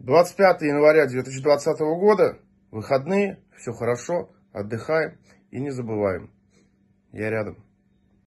25 января 2020 года, выходные, все хорошо, отдыхаем и не забываем. Я рядом.